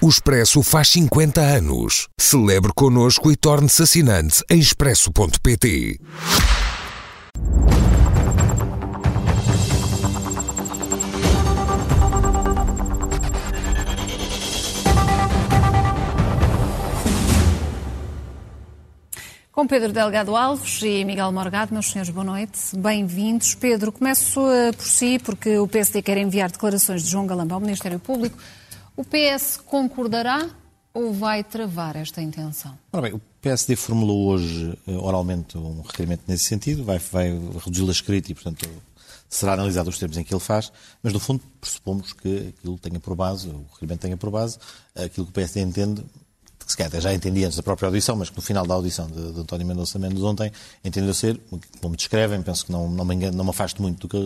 O Expresso faz 50 anos. Celebre connosco e torne-se assinante em expresso.pt. Com Pedro Delgado Alves e Miguel Morgado, meus senhores, boa noite, bem-vindos. Pedro, começo uh, por si, porque o PSD quer enviar declarações de João Galamba ao Ministério Público. O PS concordará ou vai travar esta intenção? Ora bem, o PSD formulou hoje uh, oralmente um requerimento nesse sentido, vai, vai reduzi-lo a escrito e, portanto, será analisado os termos em que ele faz, mas, no fundo, pressupomos que aquilo tenha por base, o requerimento tenha por base, aquilo que o PSD entende que se calhar já entendi antes da própria audição, mas que no final da audição de, de António Mendonça Mendes ontem entendeu ser, como descrevem, penso que não, não, me, engano, não me afasto muito que,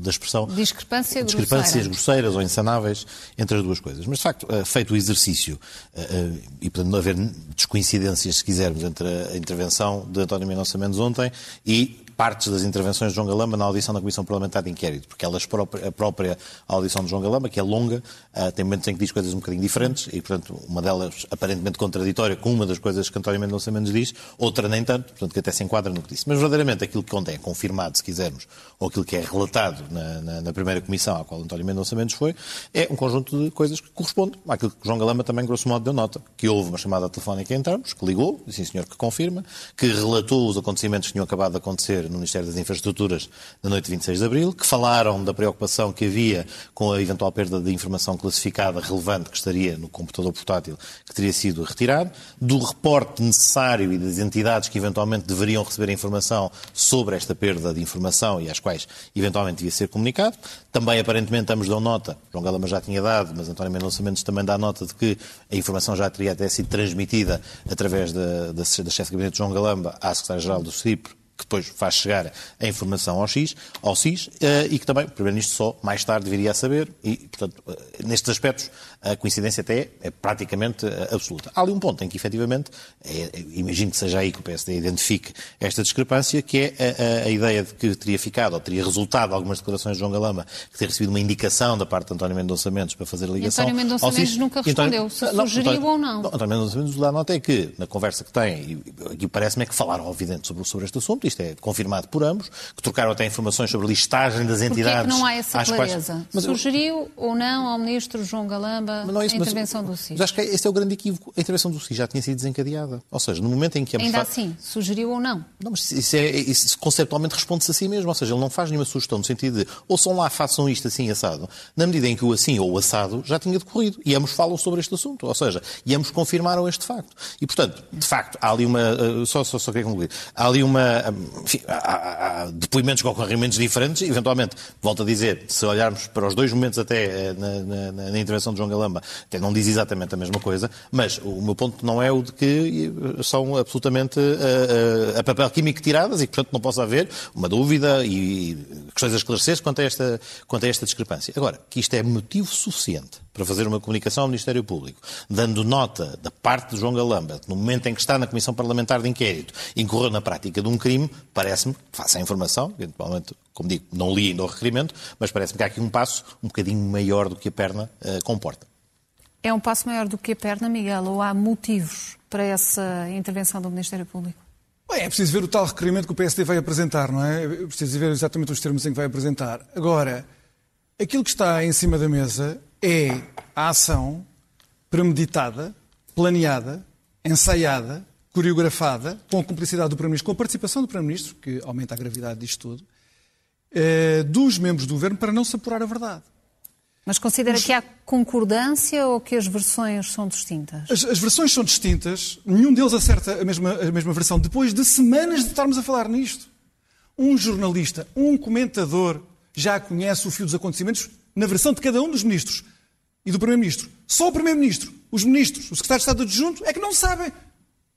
da expressão. Discrepância Discrepâncias grosseira. grosseiras ou insanáveis entre as duas coisas. Mas, de facto, eh, feito o exercício, eh, eh, e portanto não haver descoincidências, se quisermos, entre a intervenção de António Mendonça Mendes ontem e partes das intervenções de João Galamba na audição da Comissão Parlamentar de Inquérito, porque elas a própria audição de João Galamba, que é longa, uh, tem momentos em que diz coisas um bocadinho diferentes e, portanto, uma delas aparentemente contraditória com uma das coisas que António Mendonça Mendes diz, outra nem tanto, portanto, que até se enquadra no que disse. Mas, verdadeiramente, aquilo que ontem é confirmado, se quisermos, ou aquilo que é relatado na, na, na primeira comissão à qual António Mendonça Mendes foi, é um conjunto de coisas que correspondem àquilo que João Galamba também, grosso modo, deu nota. Que houve uma chamada telefónica em termos, que ligou, sim senhor que confirma, que relatou os acontecimentos que tinham acabado de acontecer no Ministério das Infraestruturas na noite de 26 de Abril, que falaram da preocupação que havia com a eventual perda de informação classificada relevante que estaria no computador portátil que teria sido retirado, do reporte necessário e das entidades que eventualmente deveriam receber a informação sobre esta perda de informação e às quais eventualmente devia ser comunicado. Também, aparentemente, ambos dão nota, João Galama já tinha dado, mas António Mendonça Mendes também dá nota de que a informação já teria até sido transmitida através da, da, da chefe de gabinete João Galamba à secretária-geral do CIPRE, que depois faz chegar a informação ao X, ao CIS, e que também o Primeiro-Ministro só mais tarde deveria saber, e, portanto, nestes aspectos, a coincidência até é praticamente absoluta. Há ali um ponto em que, efetivamente, é, imagino que seja aí que o PSD identifique esta discrepância, que é a, a, a, ideia de que teria ficado, ou teria resultado algumas declarações de João Galama, que teria recebido uma indicação da parte de António Mendonça Mendes para fazer a ligação. E António Mendonça Mendes nunca respondeu, se não, sugeriu António, ou não. não. António Mendonça Mendes dá nota é que, na conversa que tem, e aqui parece-me é que falaram, evidente, sobre, sobre este assunto, isto é confirmado por ambos, que trocaram até informações sobre a listagem das entidades. Porquê que não há essa clareza? Quais... Mas Sugeriu ou não ao Ministro João Galamba é isso, a intervenção do CIS? Mas acho que esse é o grande equívoco. A intervenção do CIS já tinha sido desencadeada. Ou seja, no momento em que... Ainda assim, sugeriu ou não? Não, mas isso, é, isso conceptualmente responde-se a si mesmo. Ou seja, ele não faz nenhuma sugestão no sentido de ouçam lá, façam isto assim assado. Na medida em que o assim ou o assado já tinha decorrido. E ambos falam sobre este assunto. Ou seja, e ambos confirmaram este facto. E, portanto, de facto, há ali uma... Só, só, só queria concluir. Há ali uma... Enfim, há, há depoimentos com ocorrimentos diferentes. Eventualmente, volto a dizer, se olharmos para os dois momentos até na, na, na intervenção de João Galamba, até não diz exatamente a mesma coisa, mas o meu ponto não é o de que são absolutamente a, a, a papel químico tiradas e portanto, não possa haver uma dúvida e questões a esclarecer quanto a, esta, quanto a esta discrepância. Agora, que isto é motivo suficiente para fazer uma comunicação ao Ministério Público, dando nota da parte de João Galamba, no momento em que está na Comissão Parlamentar de Inquérito, incorreu na prática de um crime, parece-me, face à informação, eventualmente, como digo, não li ainda o requerimento, mas parece-me que há aqui um passo um bocadinho maior do que a perna uh, comporta. É um passo maior do que a perna, Miguel, ou há motivos para essa intervenção do Ministério Público? Bem, é preciso ver o tal requerimento que o PSD vai apresentar, não é? É preciso ver exatamente os termos em que vai apresentar. Agora, aquilo que está em cima da mesa é a ação premeditada, planeada, ensaiada, coreografada, com a cumplicidade do Primeiro-Ministro, com a participação do Primeiro-Ministro, que aumenta a gravidade disto tudo, eh, dos membros do Governo para não se apurar a verdade. Mas considera Os... que há concordância ou que as versões são distintas? As, as, versões são distintas. Nenhum deles acerta a mesma, a mesma versão. Depois de semanas de estarmos a falar nisto. Um jornalista, um comentador, já conhece o fio dos acontecimentos na versão de cada um dos ministros e do Primeiro-Ministro. Só o Primeiro-Ministro, os ministros, o Secretário de Estado Adjunto é que não sabem.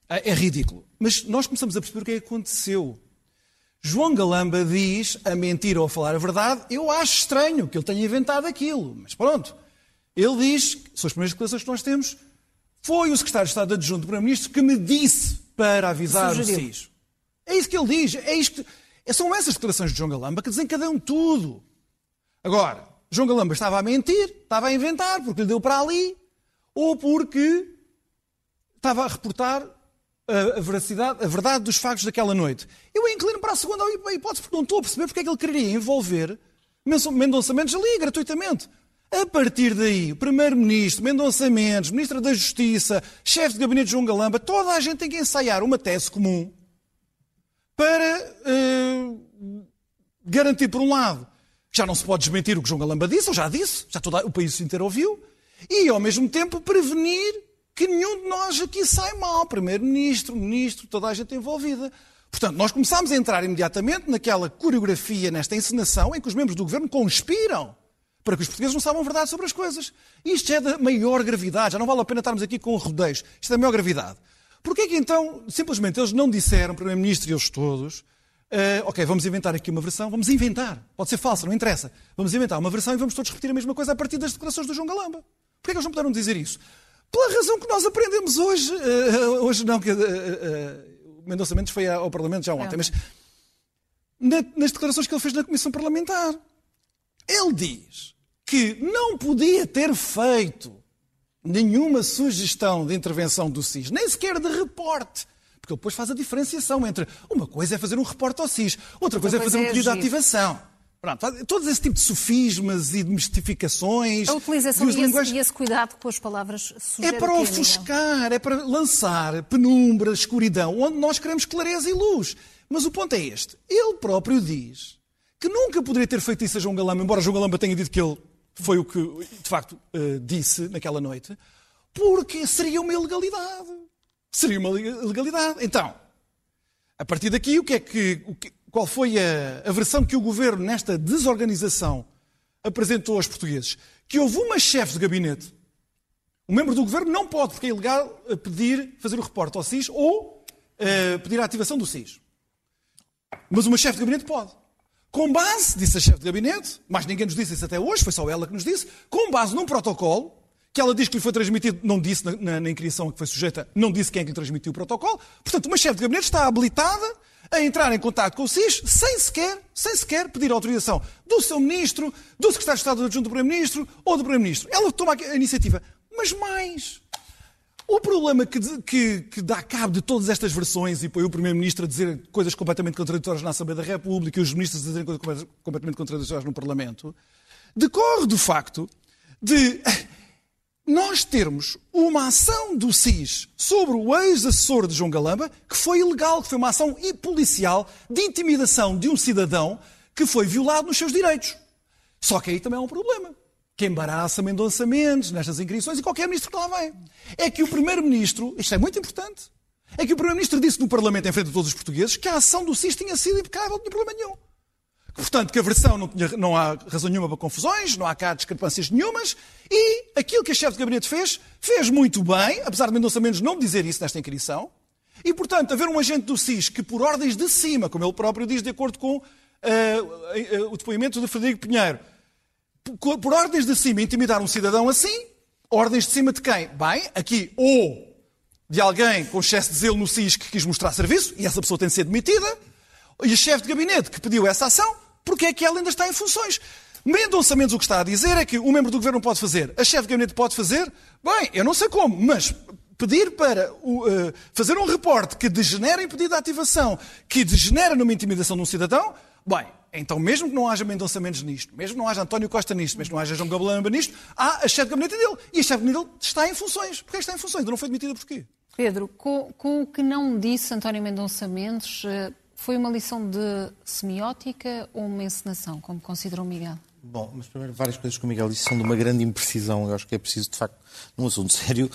É, é ridículo. Mas nós começamos a perceber o que é que aconteceu. João Galamba diz a mentir ou a falar a verdade. Eu acho estranho que ele tenha inventado aquilo. Mas pronto. Ele diz, são as primeiras declarações que nós temos, foi o secretário de Estado adjunto do Primeiro-Ministro que me disse para avisar Sugeriu. o SIS. É isso que ele diz. É isto que... São essas declarações de João Galamba que desencadeiam tudo. Agora, João Galamba estava a mentir, estava a inventar, porque lhe deu para ali. ou porque estava a reportar a, veracidade, a verdade dos factos daquela noite. Eu inclino para a segunda hipótese, porque não estou a perceber porque é que ele quereria envolver Mendonça Mendes ali, gratuitamente. A partir daí, o Primeiro-Ministro, Mendonça Mendes, Ministro da Justiça, chefe de gabinete João Galamba, toda a gente tem que ensaiar uma tese comum para uh, garantir, por um lado, que já não se pode desmentir o que João Galamba disse, ou já disse, já todo o país inteiro ouviu, e, ao mesmo tempo, prevenir que nenhum de nós aqui sai mal. Primeiro-Ministro, Ministro, toda a gente envolvida. Portanto, nós começámos a entrar imediatamente naquela coreografia, nesta encenação, em que os membros do governo conspiram para que os portugueses não saibam a verdade sobre as coisas. Isto é da maior gravidade, já não vale a pena estarmos aqui com rodeios. Isto é da maior gravidade. Porquê que então, simplesmente, eles não disseram, Primeiro-Ministro e eles todos, uh, ok, vamos inventar aqui uma versão, vamos inventar, pode ser falsa, não interessa, vamos inventar uma versão e vamos todos repetir a mesma coisa a partir das declarações do João Galamba. Porquê que eles não puderam dizer isso? Pela razão que nós aprendemos hoje, uh, hoje não, que uh, uh, Mendonça Mendes foi ao Parlamento já ontem, é. mas na, nas declarações que ele fez na Comissão Parlamentar, ele diz que não podia ter feito nenhuma sugestão de intervenção do SIS, nem sequer de reporte. Porque ele depois faz a diferenciação entre uma coisa é fazer um reporte ao SIS, outra coisa, é fazer um é pedido de ativação. Pronto, todo esse tipo de sofismas e de mistificações. A utilização e, esse, e esse cuidado com as palavras É para ofuscar, é para lançar penumbra, escuridão, onde nós queremos clareza e luz. Mas o ponto é este. Ele próprio diz que nunca poderia ter feito isso a João Galamba, embora João Galamba tenha dito que ele foi o que, de facto, uh, disse naquela noite, porque seria uma ilegalidade. Seria uma ilegalidade. Então, a partir daqui, o que é que, o que qual foi a, a versão que o governo, nesta desorganização, apresentou aos portugueses? Que houve uma chefe de gabinete, um membro do governo não pode, porque é ilegal, eh, pedir, fazer o reporte ao SIS ou uh, pedir a ativação do SIS. Mas uma chefe de gabinete pode. Com base, disse a chefe de gabinete, mas ninguém nos disse isso até hoje, foi só ela que nos disse, com base num protocolo, que ela diz que lhe foi transmitido, não disse na, na, na inscrição que foi sujeita, não disse quem é que lhe transmitiu o protocolo. Portanto, uma chefe de gabinete está habilitada a entrar em contato com o SIS sem sequer, sem sequer pedir autorização do seu ministro, do secretário de Estado adjunto do Primeiro-Ministro ou do Primeiro-Ministro. Ela toma a iniciativa. Mas mais, o problema que, que, que, dá cabo de todas estas versões e põe o Primeiro-Ministro a dizer coisas completamente contraditórias na Assembleia da República e os ministros a dizerem coisas completamente contraditórias no Parlamento, decorre do facto de nós termos uma ação do SIS sobre o ex-assessor de João Galamba que foi ilegal, que foi uma ação policial de intimidação de um cidadão que foi violado nos seus direitos. Só que aí também há um problema que embaraça Mendonça Mendes nestas inscrições e qualquer ministro que lá vem. É que o Primeiro-Ministro, isto é muito importante, é que o Primeiro-Ministro disse no Parlamento, em frente a todos os portugueses, que a ação do SIS tinha sido impecável, não tinha problema nenhum. Portanto, que a versão não, tinha, não há razão nenhuma para confusões, não há cá discrepâncias nenhumas, e aquilo que a chefe de gabinete fez, fez muito bem, apesar de Mendonça Mendes não dizer isso nesta inscrição, e, portanto, haver um agente do SIS que, por ordens de cima, como ele próprio diz, de acordo com uh, uh, o depoimento de Frederico Pinheiro, por ordens de cima, intimidar um cidadão assim, ordens de cima de quem? Bem, aqui, ou de alguém com excesso de zelo no SIS que quis mostrar serviço, e essa pessoa tem de ser demitida, e o chefe de gabinete que pediu essa ação, porque é que ela ainda está em funções. Mendonça Mendes o que está a dizer é que o membro do governo pode fazer, a chefe de gabinete pode fazer, bem, eu não sei como, mas pedir para uh, fazer um reporte que degenera em pedido de ativação, que degenera numa intimidação de um cidadão, bem, então, mesmo que não haja Mendonça Mendes nisto, mesmo que não haja António Costa nisto, mesmo que não haja João Gabalamba nisto, há a chefe de gabinete dele. E a chefe de gabinete dele está em funções. Porquê está em funções? Ainda não foi demitida porquê? Pedro, com, com, o que não disse António Mendonça Mendes, eh, foi uma lição de semiótica ou uma encenação, como considerou Miguel? Bom, mas primeiro várias coisas que o Miguel disse são de uma grande imprecisão. Eu acho que é preciso, de facto, num assunto sério,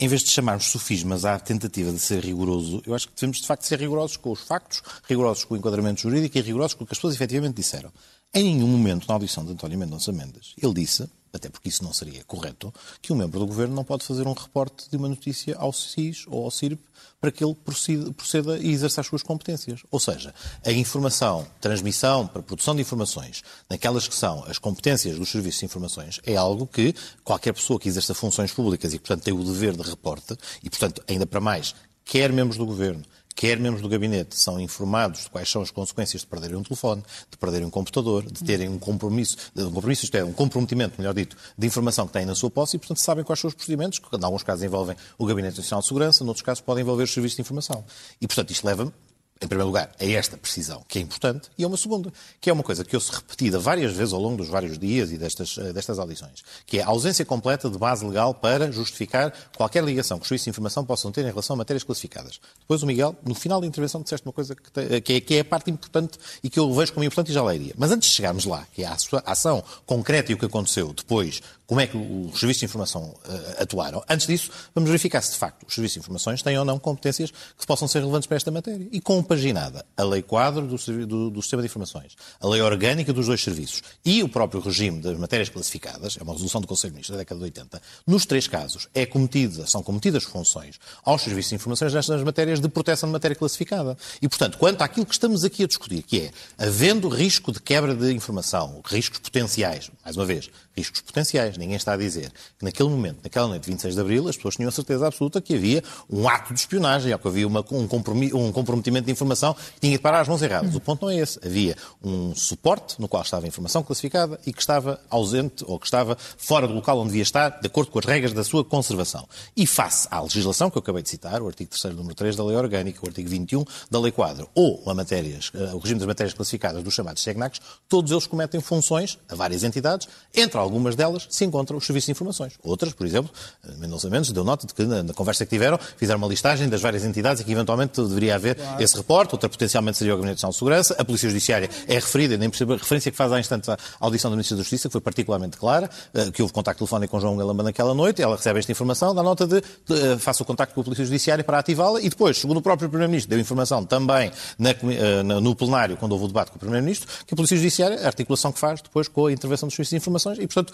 em vez de chamarmos sofismas à tentativa de ser rigoroso, eu acho que devemos, de facto, ser rigorosos com os factos, rigorosos com o enquadramento jurídico e rigorosos com o que as pessoas efetivamente disseram. Em nenhum momento na audição de António Mendonça Mendes, ele disse, até porque isso não seria correto, que um membro do governo não pode fazer um reporte de uma notícia ao SIS ou ao CIRP para que ele proceda, proceda e exerça as suas competências. Ou seja, a informação, transmissão para produção de informações, naquelas que são as competências dos serviços de informações, é algo que qualquer pessoa que exerça funções públicas e, portanto, tem o dever de reporte, e, portanto, ainda para mais, quer membros do governo, quer membros do gabinete, são informados de quais são as consequências de perderem um telefone, de perderem um computador, de terem um compromisso, um compromisso, isto é, um comprometimento, melhor dito, de informação que têm na sua posse e, portanto, sabem quais são os procedimentos, que em alguns casos envolvem o Gabinete Nacional de Segurança, noutros casos podem envolver os serviços de informação. E, portanto, isto leva em primeiro lugar, a esta precisão, que é importante, e a uma segunda, que é uma coisa que eu se repetida várias vezes ao longo dos vários dias e destas, eh, destas audições, que é a ausência completa de base legal para justificar qualquer ligação que os serviços de informação possam ter em relação a matérias classificadas. Depois o Miguel, no final da intervenção, disseste uma coisa que, te, que, é, que é a parte importante e que eu vejo como importante e já leiria. Mas antes de chegarmos lá, que é a ação concreta e o que aconteceu depois, como é que os serviços de informação uh, atuaram, antes disso, vamos verificar se de facto os serviços de informações têm ou não competências que possam ser relevantes para esta matéria. E com compaginada a lei quadro do, do, do, sistema de informações, a lei orgânica dos dois serviços e o próprio regime das matérias classificadas, é uma resolução do Conselho de Ministros da década de 80, nos três casos é cometida, são cometidas funções aos serviços de informações nestas matérias de proteção de matéria classificada. E, portanto, quanto àquilo que estamos aqui a discutir, que é, havendo risco de quebra de informação, riscos potenciais, mais uma vez, riscos potenciais, ninguém está a dizer que naquele momento, naquela noite de 26 de Abril, as pessoas tinham a certeza absoluta que havia um ato de espionagem, ou que havia uma, um, comprometimento de informação que tinha de parar as mãos erradas. O ponto não é esse. Havia um suporte no qual estava a informação classificada e que estava ausente ou que estava fora do local onde devia estar, de acordo com as regras da sua conservação. E face à legislação que eu acabei de citar, o artigo 3 número 3 da Lei Orgânica, o artigo 21 da Lei Quadro, ou a matérias, eh, o regime das matérias classificadas dos chamados SEGNACs, todos eles cometem funções a várias entidades, entre algumas delas se encontram os serviços de informações. Outras, por exemplo, eh, Mendonça Mendes deu nota de que na, conversa que tiveram fizeram uma listagem das várias entidades e que eventualmente deveria haver claro. esse reporte, outra potencialmente seria o Gabinete Nacional de Segurança, a Polícia Judiciária é referida, nem percebo a referência que faz há instantes à audição da Ministra da Justiça, que foi particularmente clara, eh, que houve contacto telefónico com João Galamba naquela noite, ela recebe esta informação, dá nota de, de, de faça o contacto com a Polícia Judiciária para ativá-la e depois, segundo o próprio Primeiro-Ministro, deu informação também na, na, no plenário, quando houve o debate com o Primeiro-Ministro, que a Polícia Judiciária, a articulação que faz depois com a intervenção dos serviços de informações e, portanto,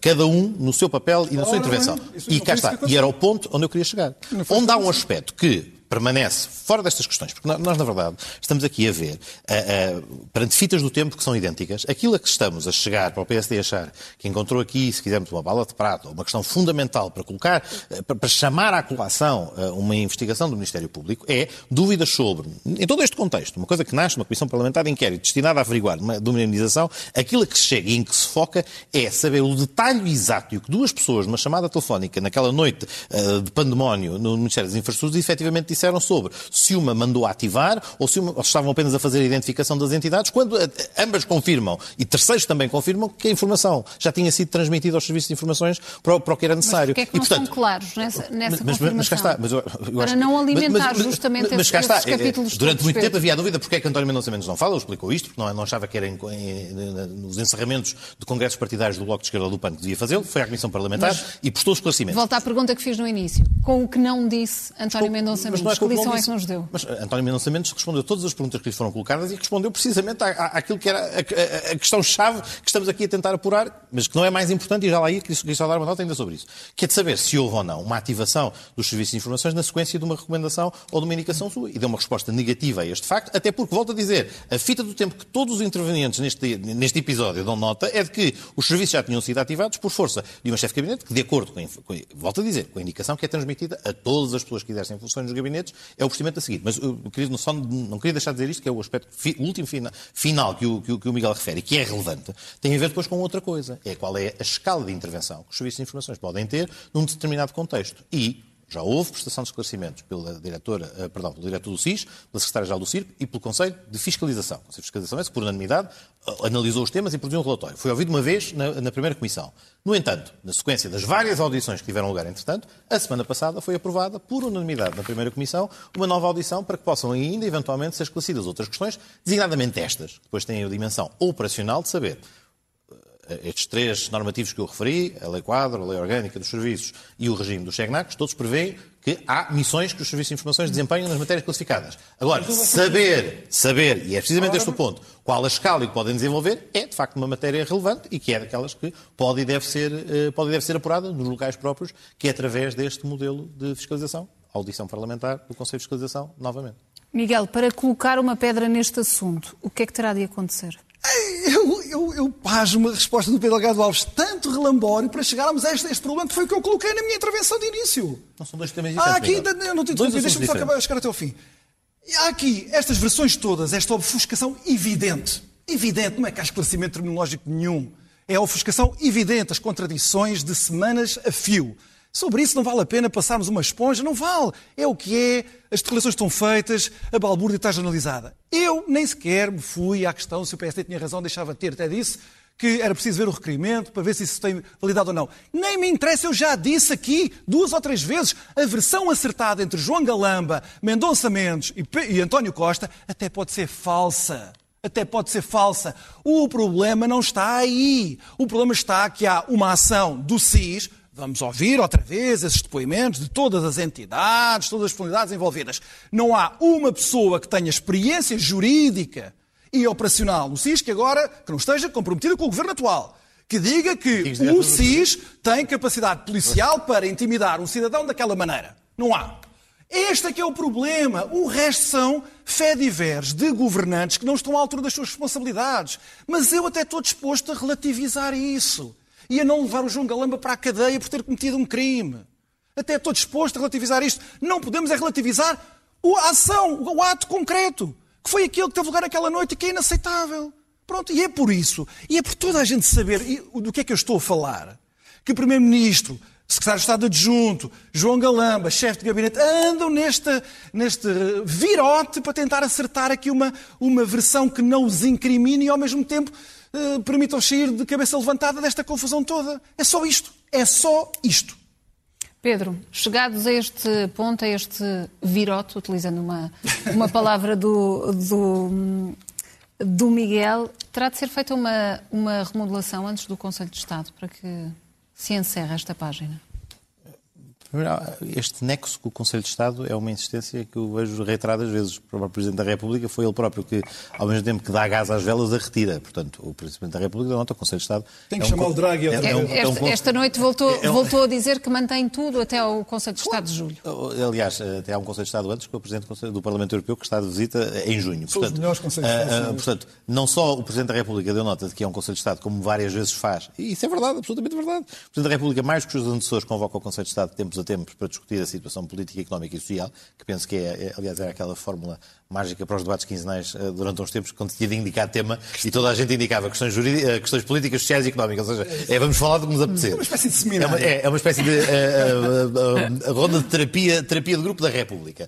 cada um no seu papel e na sua intervenção. E cá está. E era o ponto onde eu queria chegar. Onde há um aspecto que permanece fora destas questões, porque nós, na verdade, estamos aqui a ver, uh, uh, perante fitas do tempo que são idênticas, aquilo a que estamos a chegar para o PSD achar que encontrou aqui, se quisermos, uma bala de prata, uma questão fundamental para colocar, uh, para, para, chamar à colação uma investigação do Ministério Público, é dúvidas sobre, em todo este contexto, uma coisa que nasce numa Comissão Parlamentar de Inquérito destinada a averiguar uma indenização, aquilo a que se chega e em que se foca é saber o detalhe exato e o que duas pessoas, numa chamada telefónica, naquela noite de pandemónio no Ministério das Infraestruturas, efetivamente disseram sobre se uma mandou ativar ou se, uma, ou estavam apenas a fazer a identificação das entidades, quando eh, ambas confirmam e terceiros também confirmam que a informação já tinha sido transmitida aos serviços de informações para, o, para o que era necessário. Mas é que não portanto, são claros nessa, nessa mas, confirmação? Mas cá está. Mas eu, eu para acho, não alimentar mas, justamente mas, cá está. esses capítulos Durante muito tempo havia a dúvida porque é que António Mendonça Mendes não fala, ele explicou isto, porque não, não achava que era em, em, nos encerramentos de congressos partidários do Bloco de Esquerda do PAN que devia fazê-lo, foi à Comissão Parlamentar e prestou esclarecimento. Volta à pergunta que fiz no início. Com o que não disse António Mendonça Mendes, é que lição é que nos deu? Mas António Mendonça Mendes respondeu todas as perguntas que lhe foram colocadas e respondeu precisamente à, àquilo que era a, a, a questão-chave que estamos aqui a tentar apurar, mas que não é mais importante, e já lá ia, que só dar uma nota ainda sobre isso, que é de saber se houve ou não uma ativação dos serviços de informações na sequência de uma recomendação ou de uma indicação sua. E deu uma resposta negativa a este facto, até porque, volto a dizer, a fita do tempo que todos os intervenientes neste, neste episódio dão nota é de que os serviços já tinham sido ativados por força de uma chefe de gabinete que, de acordo com, com volto a dizer, com a indicação que é transmitida a todas as pessoas que exercem funções nos gabinetes, é o procedimento a seguir. Mas eu queria, só, não queria deixar de dizer isto, que é o aspecto o último fina, final que o, que, o, que o Miguel refere, que é relevante, tem a ver depois com outra coisa. É qual é a escala de intervenção que os serviços de informações podem ter num determinado contexto. E já houve prestação de esclarecimentos pela diretora, eh, perdão, pelo diretor do SIS, pela secretária-geral do CIRP e pelo Conselho de Fiscalização. O Conselho de Fiscalização é que, por unanimidade, eh, analisou os temas e produziu um relatório. Foi ouvido uma vez na, na, primeira comissão. No entanto, na sequência das várias audições que tiveram lugar, entretanto, a semana passada foi aprovada, por unanimidade na primeira comissão, uma nova audição para que possam ainda, eventualmente, ser esclarecidas outras questões, designadamente estas, que depois têm a dimensão operacional de saber estes três normativos que eu referi, a Lei Quadro, a Lei Orgânica dos Serviços e o regime dos SEGNACs, todos prevêem que há missões que os serviços de informações desempenham nas matérias classificadas. Agora, saber, saber, e é precisamente este o ponto, qual a escala que podem desenvolver, é de facto uma matéria relevante e que é daquelas que pode e deve ser, eh, pode e deve ser apurada nos locais próprios, que é através deste modelo de fiscalização, audição parlamentar do Conselho de Fiscalização, novamente. Miguel, para colocar uma pedra neste assunto, o que é que terá de acontecer? Eu, eu, eu pasmo a resposta do Pedro Delgado Alves, tanto relambório para chegarmos a este, este, problema que foi o que eu coloquei na minha intervenção de início. Não são dois temas diferentes. Ah, aqui, ainda, eu não tenho dúvida, deixa-me só acabar, chegar até ao fim. Há aqui estas versões todas, esta ofuscação evidente. Evidente, não é que há esclarecimento terminológico nenhum. É a ofuscação evidente, as contradições de semanas a fio. Sobre isso não vale a pena passarmos uma esponja, não vale. É o que é, as declarações estão feitas, a balbúrdia está jornalizada. Eu nem sequer me fui à questão se o PSD tinha razão, deixava de ter, até disse que era preciso ver o requerimento para ver se isso tem validade ou não. Nem me interessa, eu já disse aqui duas ou três vezes, a versão acertada entre João Galamba, Mendonça Mendes e, e António Costa até pode ser falsa. Até pode ser falsa. O problema não está aí. O problema está que há uma ação do SIS, Vamos ouvir outra vez esses depoimentos de todas as entidades, todas as personalidades envolvidas. Não há uma pessoa que tenha experiência jurídica e operacional no SIS que agora que não esteja comprometida com o governo atual. Que diga que o SIS tem capacidade policial para intimidar um cidadão daquela maneira. Não há. Este é que é o problema. O resto são fediveres de governantes que não estão à altura das suas responsabilidades. Mas eu até estou disposto a relativizar isso e a não levar o João Galamba para a cadeia por ter cometido um crime. Até estou disposto a relativizar isto. Não podemos é relativizar a ação, o ato concreto, que foi aquele que teve lugar naquela noite e que é inaceitável. Pronto, e é por isso, e é por toda a gente saber do que é que eu estou a falar, que o Primeiro-Ministro, Secretário de Estado Adjunto, João Galamba, chefe de gabinete, andam neste, neste virote para tentar acertar aqui uma, uma versão que não os incrimine e ao mesmo tempo uh, permitam sair de cabeça levantada desta confusão toda. É só isto. É só isto. Pedro, chegados a este ponto, a este virote, utilizando uma, uma palavra do, do, do Miguel, terá de ser feita uma, uma remodelação antes do Conselho de Estado para que se encerre esta página? Este nexo com o Conselho de Estado é uma insistência que eu vejo reiteradas vezes. O próprio Presidente da República foi ele próprio que, ao mesmo tempo que dá gás às velas, a retira. Portanto, o Presidente da República nota o Conselho de Estado. Tem que é um chamar o Draghi. É, é, um, é esta, esta, noite voltou, é voltou a dizer que mantém tudo até ao Conselho de Estado de julho. Aliás, até há um Conselho de Estado antes, que é o Presidente do Parlamento Europeu, que está de visita em junho. São portanto, os melhores Conselhos de Estado. Uh, portanto, não só o Presidente da República deu nota de que é um Conselho de Estado, como várias vezes faz, e isso é verdade, absolutamente verdade. O Presidente da República, mais que os antecessores, convoca o Conselho de Estado de tempos a tempos para discutir a situação política, económica e social, que penso que é, é aliás, era aquela fórmula mágica para os debates quinzenais uh, durante uns tempos, quando tinha de indicar tema e toda a gente indicava questões, jurídicas, uh, questões políticas, sociais e económicas. Ou seja, é, vamos falar do que nos apetecer. É uma espécie de seminário. É uma, é, é uma espécie de uh, ronda de terapia, terapia do Grupo da República.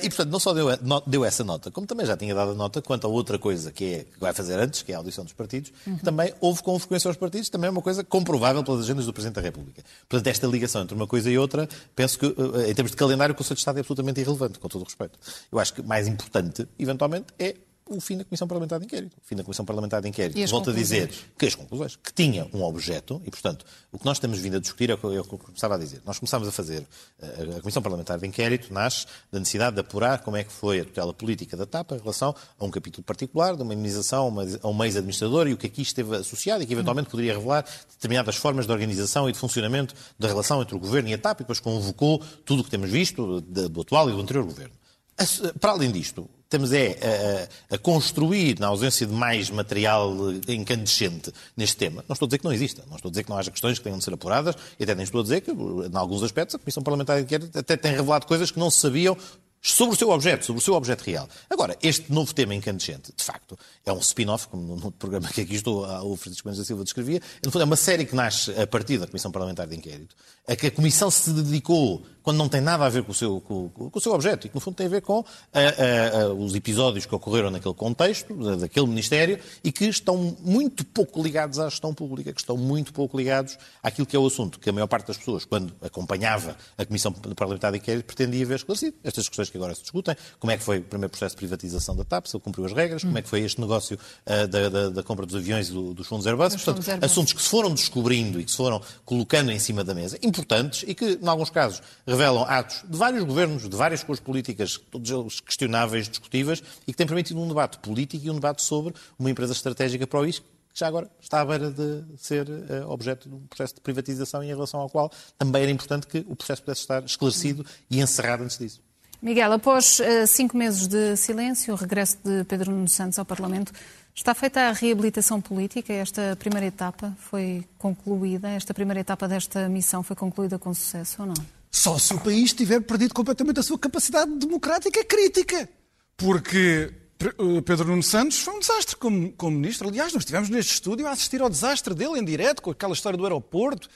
e, portanto, não só deu, deu essa nota, como também já tinha dado a nota quanto a outra coisa que, é, que vai fazer antes, que é a audição dos partidos, uhum. que também houve com frequência aos partidos, também é uma coisa comprovável pelas agendas do Presidente da República. Portanto, esta ligação entre uma coisa e outra, penso que, em termos de calendário, o Conselho de Estado é absolutamente irrelevante, com todo o respeito. Eu acho que mais importante, eventualmente, é o fim da Comissão Parlamentar de Inquérito. O fim da Comissão Parlamentar de Inquérito. Volto a dizer que as conclusões, que tinha um objeto, e, portanto, o que nós estamos vindo a discutir é o que eu começava a dizer. Nós começámos a fazer, eh, a Comissão Parlamentar de Inquérito nasce da necessidade de apurar como é que foi a tutela política da TAP em relação a um capítulo particular, de uma imunização a um ex-administrador e o que aqui esteve associado e que eventualmente poderia revelar determinadas formas de organização e de funcionamento da relação entre o Governo e a TAP e depois convocou tudo o que temos visto do atual e do anterior Governo. Para além disto, estamos é a, a, construir, na ausência de mais material incandescente neste tema. Não estou a dizer que não exista, não estou a dizer que não haja questões que tenham de ser apuradas, e até nem estou a dizer que, em alguns aspectos, a Comissão Parlamentar de Inquérito até tem revelado coisas que não se sabiam sobre o seu objeto, sobre o seu objeto real. Agora, este novo tema incandescente, de facto, é um spin-off, como no programa que aqui estou, o Francisco Mendes da Silva descrevia, é uma série que nasce a partir da Comissão Parlamentar de Inquérito, a que a Comissão se dedicou quando não tem nada a ver com o seu, com, com o seu objeto e que, no fundo, tem a ver com a, a, a, os episódios que ocorreram naquele contexto, daquele Ministério, e que estão muito pouco ligados à gestão pública, que estão muito pouco ligados àquilo que é o assunto que a maior parte das pessoas, quando acompanhava a Comissão Parlamentar de Inquérito, pretendia ver esclarecido. Estas questões que agora se discutem, como é que foi o primeiro processo de privatização da TAP, se ele cumpriu as regras, como é que foi este negócio uh, da, da, da, compra dos aviões e do, dos fundos Airbus. Portanto, fundos Airbus. assuntos que se foram descobrindo e que se foram colocando em cima da mesa, importantes e que, em alguns casos, revelam atos de vários governos, de várias cores políticas, todos eles questionáveis, discutíveis, e que têm permitido um debate político e um debate sobre uma empresa estratégica para o ISC, que já agora está à beira de ser uh, objeto de um processo de privatização e em relação ao qual também era importante que o processo pudesse estar esclarecido e encerrado antes disso. Miguel, após uh, cinco meses de silêncio, o regresso de Pedro Nuno Santos ao Parlamento Está feita a reabilitação política? Esta primeira etapa foi concluída? Esta primeira etapa desta missão foi concluída com sucesso ou não? Só se o país tiver perdido completamente a sua capacidade democrática crítica. Porque eh, Pedro Nuno Santos foi um desastre como, como ministro. Aliás, nós estivemos neste estúdio a assistir ao desastre dele em direto, com aquela história do aeroporto,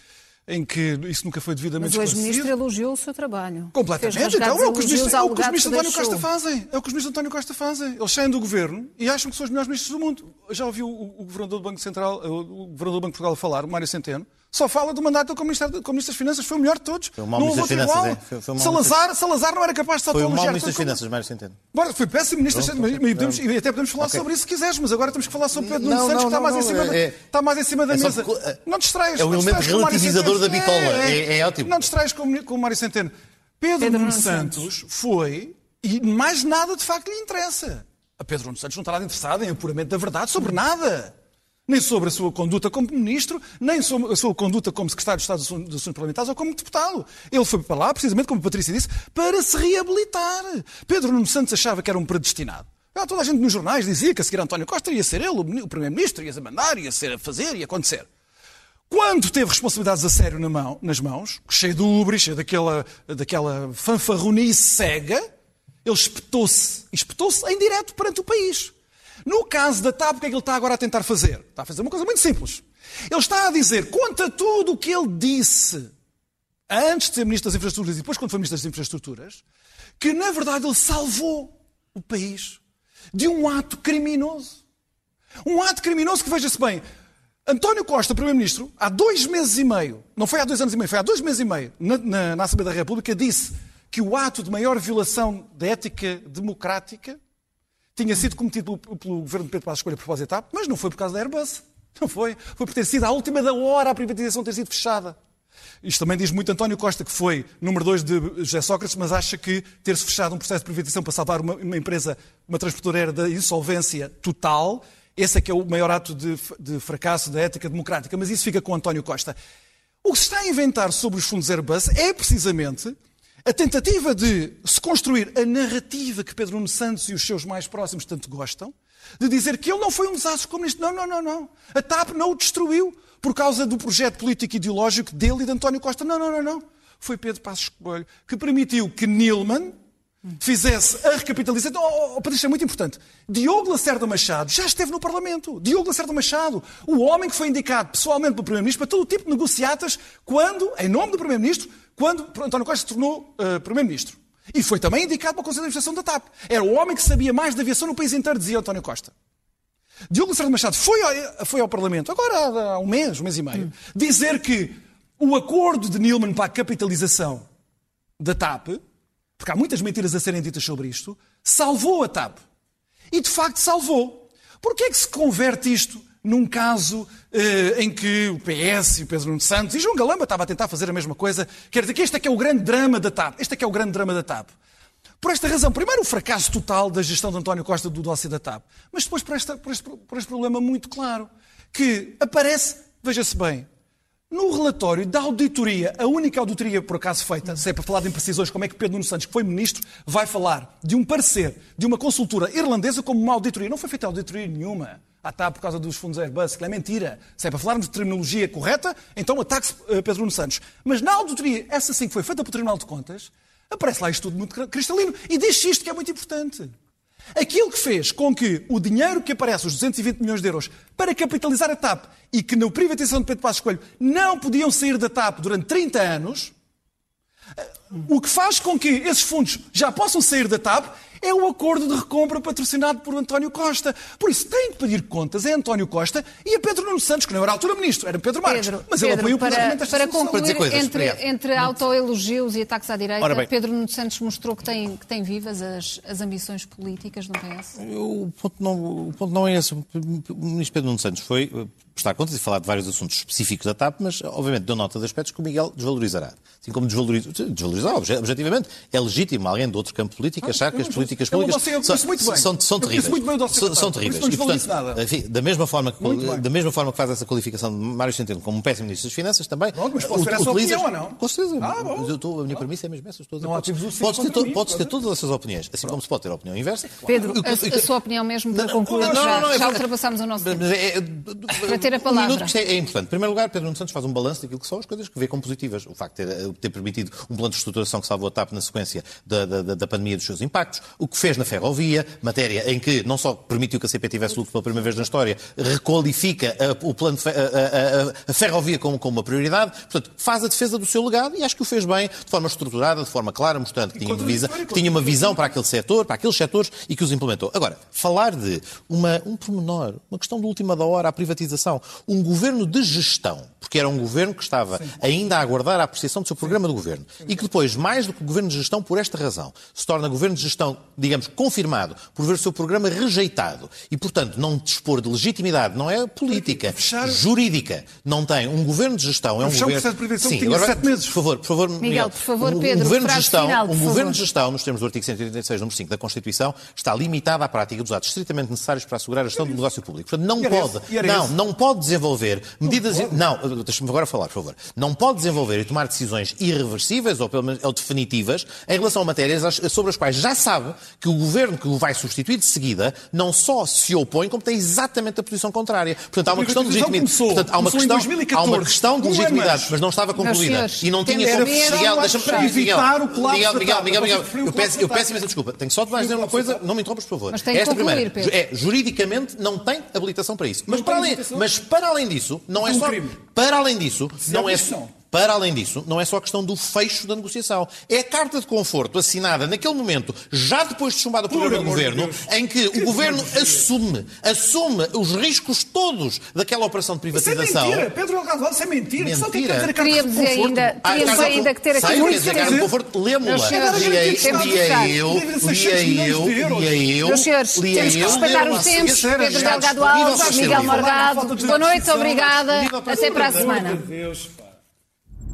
em que isso nunca foi devidamente Mas o ex-ministro elogiou o seu trabalho. Completamente. Então, é o que os ministros, é o que os ministros António Costa fazem. É o que os ministros António Costa fazem. Eles saem do governo e acham que são os melhores ministros do mundo. Já ouviu o, o governador do Banco Central, o governador do Banco de Portugal falar, o Mário Centeno, só fala do mandato Ministro, como Ministro das Finanças, foi o melhor de todos. Foi um mau Ministro das Finanças, igual. é. Foi, foi um Salazar, Salazar não era capaz de Foi um mau Ministro das Finanças, Mário Centeno. Bora, foi péssimo Ministro das Finanças, e, podemos, e até podemos falar okay. sobre isso se quiseres, mas agora temos que falar sobre Pedro Nuno Santos, que está, mais, em cima da, é, está mais em cima da é mesa. Só, não distraias. É o elemento relativizador da bitola, é, é, é, ótimo. Não distraias com, com o Mário Centeno. Pedro, Pedro Nuno Santos, Santos foi, e mais nada de facto lhe interessa. A Pedro Nuno Santos não está nada interessado em apuramento da verdade sobre nada nem sobre a sua conduta como ministro, nem sobre a sua conduta como secretário de Estado dos Assuntos Parlamentares ou como deputado. Ele foi para lá, precisamente como a Patrícia disse, para se reabilitar. Pedro Nuno Santos achava que era um predestinado. Ah, toda a gente nos jornais dizia que a seguir António Costa ia ser ele, o Primeiro-Ministro, ia mandar, ia ser a fazer, ia acontecer. Quando teve responsabilidades a sério na mão, nas mãos, cheio de ubri, cheio daquela, daquela fanfarronice cega, ele espetou-se, espetou-se em direto perante o país. No caso da TAP, o que é que ele está agora a tentar fazer? Está a fazer uma coisa muito simples. Ele está a dizer, conta tudo o que ele disse antes de ser Ministro das Infraestruturas e depois quando foi Ministro das Infraestruturas, que na verdade ele salvou o país de um ato criminoso. Um ato criminoso que, veja-se bem, António Costa, Primeiro-Ministro, há dois meses e meio, não foi há dois anos e meio, foi há dois meses e meio, na, na, na Assembleia da República, disse que o ato de maior violação da ética democrática tinha sido cometido pelo, pelo governo de Pedro Passos propósito etapa, mas não foi por causa da Airbus. Não foi. Foi por ter sido à última da hora a privatização ter sido fechada. Isto também diz muito António Costa, que foi número 2 de José Sócrates, mas acha que ter-se fechado um processo de privatização para salvar uma, uma empresa, uma transportadora da insolvência total, esse é que é o maior ato de, de, fracasso da ética democrática. Mas isso fica com António Costa. O que se está a inventar sobre os fundos Airbus é precisamente a tentativa de se construir a narrativa que Pedro Nuno Santos e os seus mais próximos tanto gostam, de dizer que ele não foi um desastre comunista. Não, não, não, não. A TAP não o destruiu por causa do projeto político ideológico dele e de António Costa. Não, não, não, não. Foi Pedro Passos Coelho que permitiu que Nilman fizesse a recapitalização. Oh, oh, Patrícia, é muito importante. Diogo Lacerda Machado já esteve no Parlamento. Diogo Lacerda Machado, o homem que foi indicado pessoalmente pelo Primeiro-Ministro para todo o tipo de negociatas, quando, em nome do Primeiro-Ministro, quando António Costa se tornou uh, Primeiro-Ministro. E foi também indicado para o Conselho de Administração da TAP. Era o homem que sabia mais de aviação no país inteiro, dizia António Costa. Diogo Lacerda Machado foi ao, foi ao Parlamento, agora há um mês, um mês e meio, dizer que o acordo de Nilman para a capitalização da TAP porque há muitas mentiras a serem ditas sobre isto, salvou a TAP. E de facto salvou. Porquê é que se converte isto num caso eh, em que o PS e o Pedro Nuno Santos e João Galamba estava a tentar fazer a mesma coisa? Quer dizer que este é que é o grande drama da TAP. Este é que é o grande drama da TAP. Por esta razão, primeiro o fracasso total da gestão de António Costa do dossiê da TAP, mas depois por, esta, por, este, por este problema muito claro, que aparece, veja-se bem, no relatório da auditoria, a única auditoria por acaso feita, se é para falar de imprecisões, como é que Pedro Nuno Santos, que foi ministro, vai falar de um parecer de uma consultora irlandesa como uma auditoria. Não foi feita auditoria nenhuma. Está por causa dos fundos Airbus, que é mentira. Se é para falarmos de terminologia correta, então ataque-se uh, Pedro Nuno Santos. Mas na auditoria, essa sim que foi feita pelo Tribunal de Contas, aparece lá isto tudo muito cristalino e diz isto que é muito importante. Aquilo que fez com que o dinheiro que aparece, os 220 milhões de euros, para capitalizar a TAP e que na privatização de Pedro Passos Coelho não podiam sair da TAP durante 30 anos, o que faz com que esses fundos já possam sair da TAP é o acordo de recompra patrocinado por António Costa. Por isso, tem que pedir contas a António Costa e a Pedro Nuno Santos, que não era altura ministro, era Pedro Marques. Pedro, mas Pedro, ele apoiou para, esta para concluir, para entre, entre autoelogios e ataques à direita, Pedro Nuno Santos mostrou que tem, que tem vivas as, as ambições políticas no PS? O ponto, não, o ponto não é esse. O ministro Pedro Nuno Santos foi eh, prestar contas e falar de vários assuntos específicos da TAP, mas obviamente deu nota de aspectos que o Miguel desvalorizará. Assim como desvalorizar, desvalorizar objetivamente. É legítimo alguém de outro campo político achar que as políticas políticas públicas eu são, conheço muito bem. são, terríveis. muito bem o São, são E, portanto, nada. enfim, da mesma forma que, da mesma forma que faz essa qualificação de Mário Centeno como um péssimo Ministro das Finanças, também. Pronto, mas posso ter essa utilizas- opinião ou não? Com certeza. Ah, bom. Mas eu estou- a minha premissa é mesmo essa. Estou a dizer, Não há podes, podes, ter, mim, podes ter pode. todas essas opiniões, assim como se pode ter a opinião inversa. Pedro, a, sua opinião mesmo para Não, concluir, já, é ultrapassamos o nosso tempo. É- é- Para ter a palavra. minuto que isto é, é importante. Em primeiro lugar, Pedro Nuno Santos faz um balanço daquilo que são as coisas que vê como positivas. O facto de ter, ter permitido um plano de estruturação que salvou a TAP na sequência da, da, da- da pandemia dos seus impactos. O que fez na ferrovia, matéria em que não só permitiu que a CP tivesse lucro pela primeira vez na história, requalifica a, o plano a, a- a- ferrovia como, como uma prioridade. Portanto, faz a defesa do seu legado e acho que o fez bem, de forma estruturada, de forma clara, mostrando que tinha uma visão, que tinha uma visão para aquele setor, para aqueles setores e que os implementou. Agora, falar de uma, um pormenor, uma questão de última da hora, a privatização, um governo de gestão, porque era um governo que estava ainda a aguardar a apreciação do seu programa de governo e que depois, mais do que governo de gestão, por esta razão, se torna governo de gestão, digamos, confirmado, por ver o seu programa rejeitado e, portanto, não dispor de legitimidade, não é política, Fechar- jurídica, não tem um governo de gestão, é um fechar o governo... processo de privatização Sim, tinha agora, sete meses. Por favor, por favor, Miguel, por favor, um, Pedro, um governo de gestão, final, por um governo favor. de gestão, nos termos do artigo 186, número 5 da Constituição, está limitada à prática dos atos estritamente necessários para assegurar a gestão do negócio público. Portanto, não pode, não, não pode desenvolver medidas, não, deixa-me agora falar, por favor, não pode desenvolver e tomar decisões irreversíveis ou pelo menos ou definitivas em relação a matérias sobre as quais já sabe que o governo que o vai substituir de seguida não só se opõe, como tem exatamente a posição contrária. Portanto, há uma questão de legitimidade. começou- Portanto, há uma questão, 2014. há uma questão de legitimidade, mas não estava concluída e não tinha como Miguel, deixa-me Miguel, evitar o colapso Miguel, Miguel. Miguel, eu peço, eu peço imensa desculpa. Tenho só de mais dizer uma coisa, não me interrompas, por favor. Mas tem que Esta concluir, primeira, Pedro. é, juridicamente não tem habilitação para isso. Mas para, além, mas para além disso, não é É só. Para além disso, não é. não. Para além disso, não é só a questão do fecho da negociação. É a carta de conforto assinada naquele momento, já depois de chumbado o programa de governo, Deus. em que o governo assume, assume os riscos todos daquela operação de Isso é privatização. mentira. Pedro Delgado Alves, isso é mentira. Só tem que Mentira. dizer a carta Queria de dizer conforto. ainda, Ah, ainda que ter aqui dizer, carta de conforto, senhores, Lia que eu, Dívida de 600 lia eu, lia eu, lia temos que eu, respeitar os tempos. Pedro Delgado Alves, Miguel. Morgado. Boa noite, obrigada. Até para a semana. Deus.